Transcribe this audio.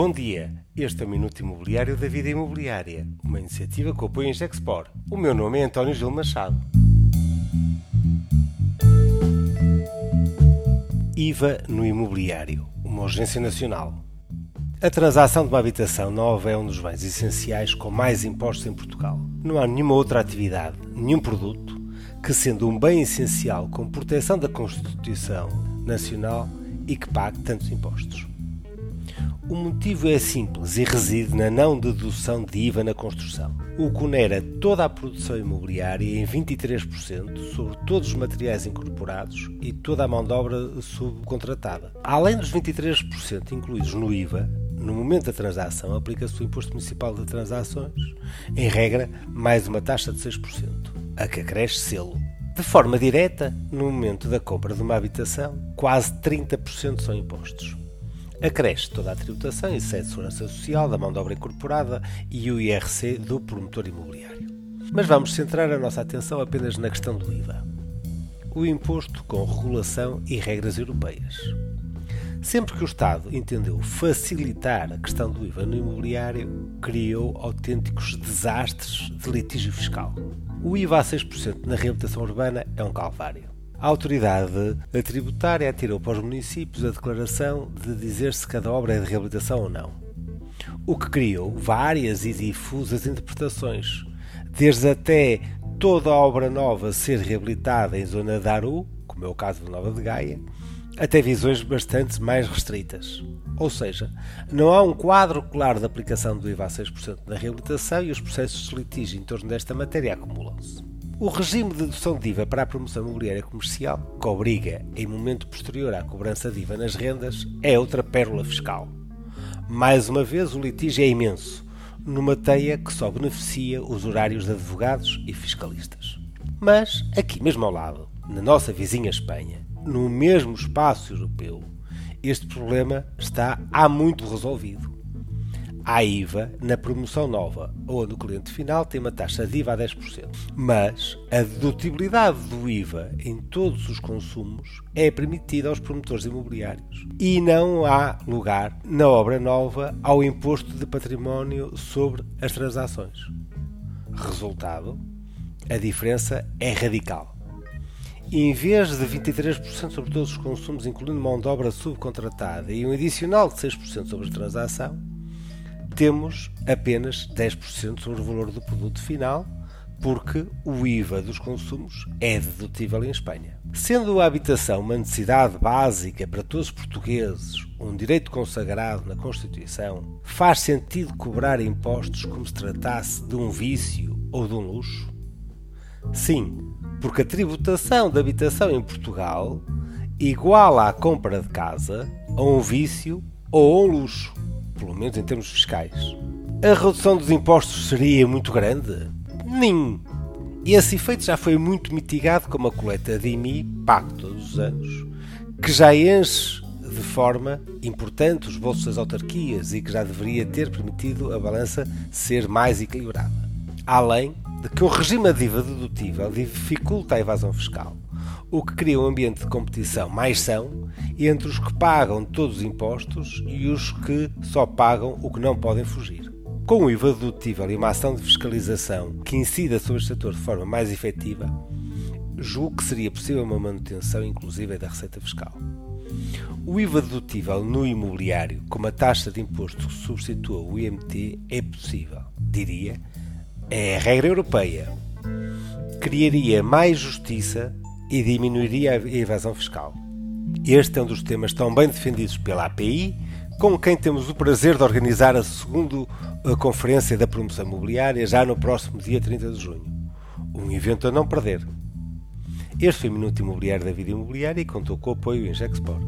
Bom dia, este é o Minuto Imobiliário da Vida Imobiliária, uma iniciativa que apoia a Gexpor. O meu nome é António Gil Machado. IVA no imobiliário, uma urgência nacional. A transação de uma habitação nova é um dos bens essenciais com mais impostos em Portugal. Não há nenhuma outra atividade, nenhum produto, que sendo um bem essencial com proteção da Constituição Nacional e que pague tantos impostos. O motivo é simples e reside na não dedução de IVA na construção, o que onera toda a produção imobiliária em 23% sobre todos os materiais incorporados e toda a mão de obra subcontratada. Além dos 23% incluídos no IVA, no momento da transação aplica-se o Imposto Municipal de Transações, em regra, mais uma taxa de 6%, a que acresce selo. De forma direta, no momento da compra de uma habitação, quase 30% são impostos. Acresce toda a tributação e sede de segurança social, da mão de obra incorporada e o IRC do promotor imobiliário. Mas vamos centrar a nossa atenção apenas na questão do IVA. O imposto com regulação e regras europeias. Sempre que o Estado entendeu facilitar a questão do IVA no imobiliário, criou autênticos desastres de litígio fiscal. O IVA a 6% na reabilitação urbana é um calvário. A autoridade tributária atirou para os municípios a declaração de dizer se cada obra é de reabilitação ou não, o que criou várias e difusas interpretações, desde até toda a obra nova ser reabilitada em zona de Aru, como é o caso de Nova de Gaia, até visões bastante mais restritas. Ou seja, não há um quadro claro de aplicação do IVA a 6% na reabilitação e os processos de litígio em torno desta matéria acumulam-se. O regime de dedução de IVA para a promoção imobiliária comercial, que obriga, em momento posterior à cobrança de IVA nas rendas, é outra pérola fiscal. Mais uma vez, o litígio é imenso, numa teia que só beneficia os horários de advogados e fiscalistas. Mas, aqui mesmo ao lado, na nossa vizinha Espanha, no mesmo espaço europeu, este problema está há muito resolvido à IVA na promoção nova, onde o cliente final tem uma taxa de IVA a 10%. Mas a dedutibilidade do IVA em todos os consumos é permitida aos promotores imobiliários e não há lugar na obra nova ao imposto de património sobre as transações. Resultado: a diferença é radical. Em vez de 23% sobre todos os consumos, incluindo mão de obra subcontratada e um adicional de 6% sobre a transação, temos apenas 10% sobre o valor do produto final, porque o IVA dos consumos é dedutível em Espanha. Sendo a habitação uma necessidade básica para todos os portugueses, um direito consagrado na Constituição, faz sentido cobrar impostos como se tratasse de um vício ou de um luxo? Sim, porque a tributação da habitação em Portugal iguala a compra de casa a um vício ou a um luxo pelo menos em termos fiscais. A redução dos impostos seria muito grande? Nem. Esse efeito já foi muito mitigado com uma coleta de IMI, pago todos os anos, que já enche de forma importante os bolsos das autarquias e que já deveria ter permitido a balança ser mais equilibrada. Além de que o regime de dedutível dificulta a evasão fiscal o que cria um ambiente de competição mais são entre os que pagam todos os impostos e os que só pagam o que não podem fugir. Com o IVA dedutível e uma ação de fiscalização que incida sobre o setor de forma mais efetiva, julgo que seria possível uma manutenção inclusiva da receita fiscal. O IVA dedutível no imobiliário, com uma taxa de imposto que substitua o IMT, é possível. Diria, é a regra europeia. Criaria mais justiça e diminuiria a evasão fiscal. Este é um dos temas tão bem defendidos pela API, com quem temos o prazer de organizar a segunda Conferência da Promoção Imobiliária já no próximo dia 30 de junho. Um evento a não perder. Este foi o Minuto Imobiliário da Vida Imobiliária e contou com o apoio em Gexport.